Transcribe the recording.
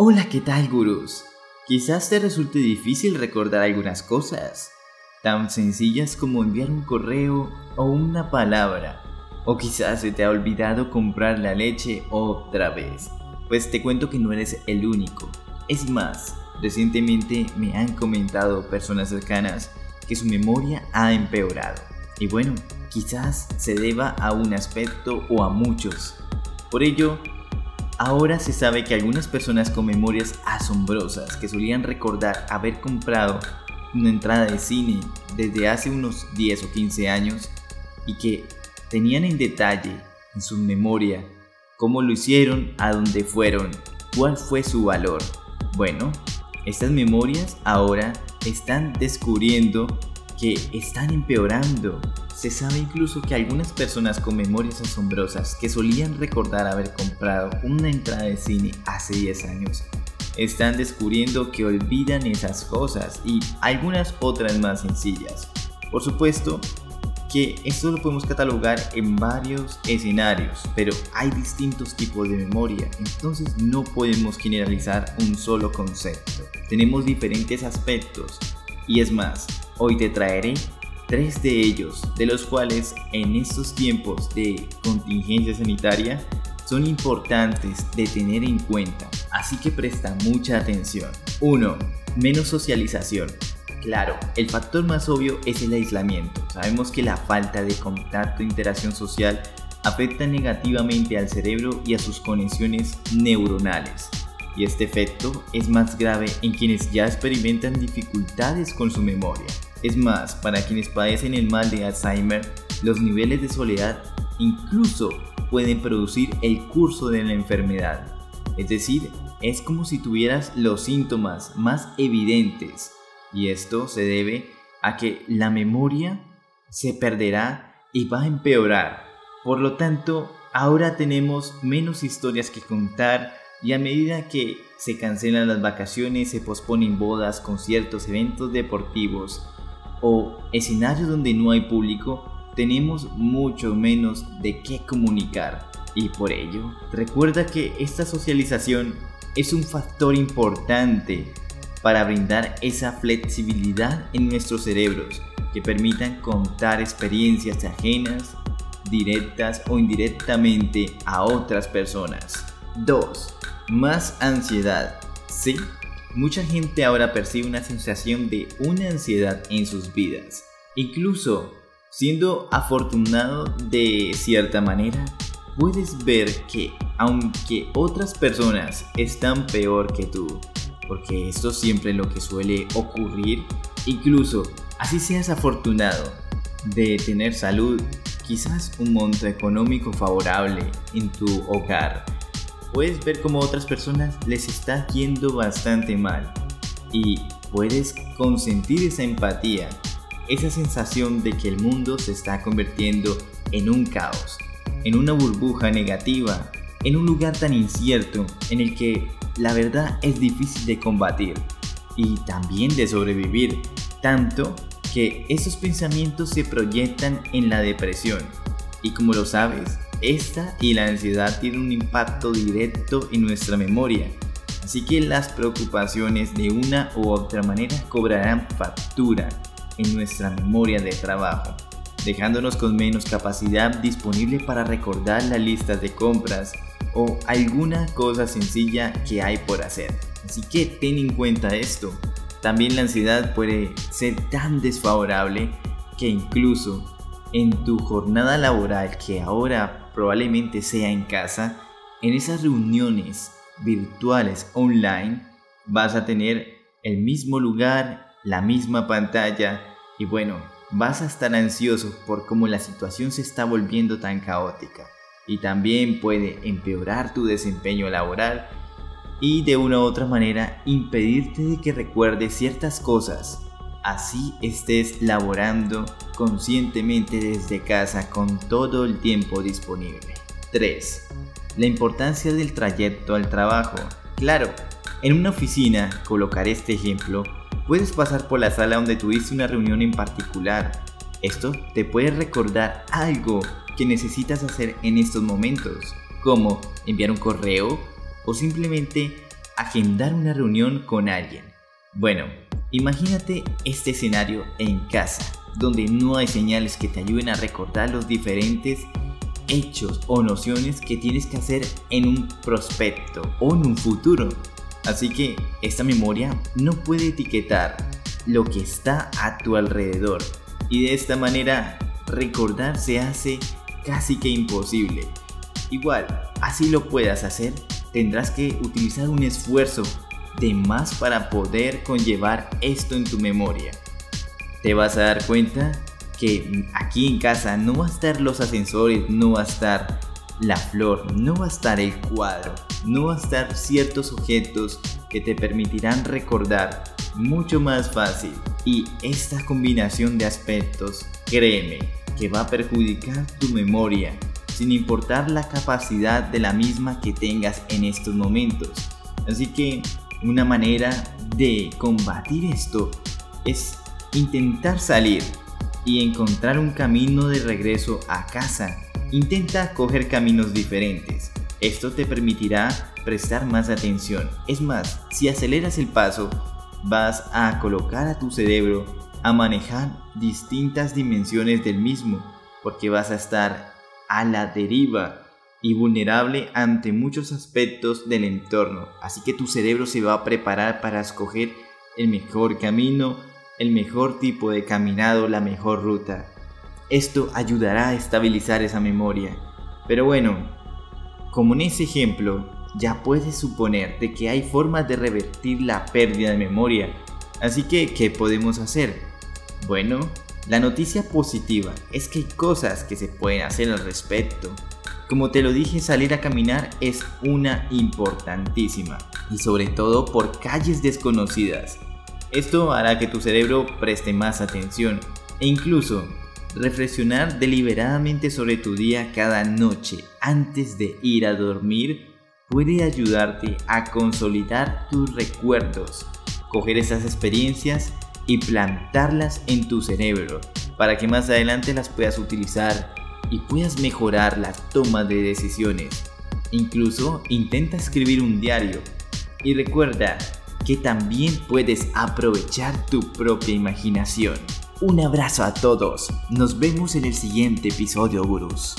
Hola, ¿qué tal, gurús? Quizás te resulte difícil recordar algunas cosas, tan sencillas como enviar un correo o una palabra, o quizás se te ha olvidado comprar la leche otra vez. Pues te cuento que no eres el único. Es más, recientemente me han comentado personas cercanas que su memoria ha empeorado. Y bueno, quizás se deba a un aspecto o a muchos. Por ello, Ahora se sabe que algunas personas con memorias asombrosas que solían recordar haber comprado una entrada de cine desde hace unos 10 o 15 años y que tenían en detalle en su memoria cómo lo hicieron, a dónde fueron, cuál fue su valor. Bueno, estas memorias ahora están descubriendo que están empeorando se sabe incluso que algunas personas con memorias asombrosas que solían recordar haber comprado una entrada de cine hace 10 años están descubriendo que olvidan esas cosas y algunas otras más sencillas. Por supuesto que esto lo podemos catalogar en varios escenarios, pero hay distintos tipos de memoria, entonces no podemos generalizar un solo concepto. Tenemos diferentes aspectos y es más, hoy te traeré tres de ellos, de los cuales en estos tiempos de contingencia sanitaria son importantes de tener en cuenta, así que presta mucha atención. 1. Menos socialización. Claro, el factor más obvio es el aislamiento. Sabemos que la falta de contacto e interacción social afecta negativamente al cerebro y a sus conexiones neuronales. Y este efecto es más grave en quienes ya experimentan dificultades con su memoria. Es más, para quienes padecen el mal de Alzheimer, los niveles de soledad incluso pueden producir el curso de la enfermedad. Es decir, es como si tuvieras los síntomas más evidentes y esto se debe a que la memoria se perderá y va a empeorar. Por lo tanto, ahora tenemos menos historias que contar y a medida que se cancelan las vacaciones, se posponen bodas, conciertos, eventos deportivos, o escenarios donde no hay público, tenemos mucho menos de qué comunicar. Y por ello, recuerda que esta socialización es un factor importante para brindar esa flexibilidad en nuestros cerebros que permitan contar experiencias ajenas, directas o indirectamente a otras personas. 2. Más ansiedad. Sí, Mucha gente ahora percibe una sensación de una ansiedad en sus vidas. Incluso siendo afortunado de cierta manera, puedes ver que aunque otras personas están peor que tú, porque esto siempre es lo que suele ocurrir, incluso así seas afortunado de tener salud, quizás un monto económico favorable en tu hogar, puedes ver cómo otras personas les está yendo bastante mal y puedes consentir esa empatía, esa sensación de que el mundo se está convirtiendo en un caos, en una burbuja negativa, en un lugar tan incierto en el que la verdad es difícil de combatir y también de sobrevivir, tanto que esos pensamientos se proyectan en la depresión. Y como lo sabes, esta y la ansiedad tienen un impacto directo en nuestra memoria, así que las preocupaciones de una u otra manera cobrarán factura en nuestra memoria de trabajo, dejándonos con menos capacidad disponible para recordar las listas de compras o alguna cosa sencilla que hay por hacer. Así que ten en cuenta esto. También la ansiedad puede ser tan desfavorable que incluso en tu jornada laboral que ahora probablemente sea en casa, en esas reuniones virtuales online vas a tener el mismo lugar, la misma pantalla y bueno, vas a estar ansioso por cómo la situación se está volviendo tan caótica y también puede empeorar tu desempeño laboral y de una u otra manera impedirte de que recuerdes ciertas cosas así estés laborando conscientemente desde casa con todo el tiempo disponible. 3. La importancia del trayecto al trabajo. Claro, en una oficina, colocar este ejemplo, puedes pasar por la sala donde tuviste una reunión en particular. Esto te puede recordar algo que necesitas hacer en estos momentos, como enviar un correo o simplemente agendar una reunión con alguien. Bueno, imagínate este escenario en casa, donde no hay señales que te ayuden a recordar los diferentes hechos o nociones que tienes que hacer en un prospecto o en un futuro. Así que esta memoria no puede etiquetar lo que está a tu alrededor y de esta manera recordar se hace casi que imposible. Igual, así lo puedas hacer, tendrás que utilizar un esfuerzo de más para poder conllevar esto en tu memoria. Te vas a dar cuenta que aquí en casa no va a estar los ascensores, no va a estar la flor, no va a estar el cuadro, no va a estar ciertos objetos que te permitirán recordar mucho más fácil. Y esta combinación de aspectos, créeme, que va a perjudicar tu memoria, sin importar la capacidad de la misma que tengas en estos momentos. Así que una manera de combatir esto es intentar salir y encontrar un camino de regreso a casa. Intenta coger caminos diferentes. Esto te permitirá prestar más atención. Es más, si aceleras el paso, vas a colocar a tu cerebro a manejar distintas dimensiones del mismo, porque vas a estar a la deriva y vulnerable ante muchos aspectos del entorno. Así que tu cerebro se va a preparar para escoger el mejor camino, el mejor tipo de caminado, la mejor ruta. Esto ayudará a estabilizar esa memoria. Pero bueno, como en ese ejemplo, ya puedes suponer de que hay formas de revertir la pérdida de memoria. Así que, ¿qué podemos hacer? Bueno, la noticia positiva es que hay cosas que se pueden hacer al respecto. Como te lo dije, salir a caminar es una importantísima y sobre todo por calles desconocidas. Esto hará que tu cerebro preste más atención e incluso reflexionar deliberadamente sobre tu día cada noche antes de ir a dormir puede ayudarte a consolidar tus recuerdos, coger esas experiencias y plantarlas en tu cerebro para que más adelante las puedas utilizar y puedas mejorar la toma de decisiones. Incluso intenta escribir un diario y recuerda que también puedes aprovechar tu propia imaginación. Un abrazo a todos, nos vemos en el siguiente episodio, gurús.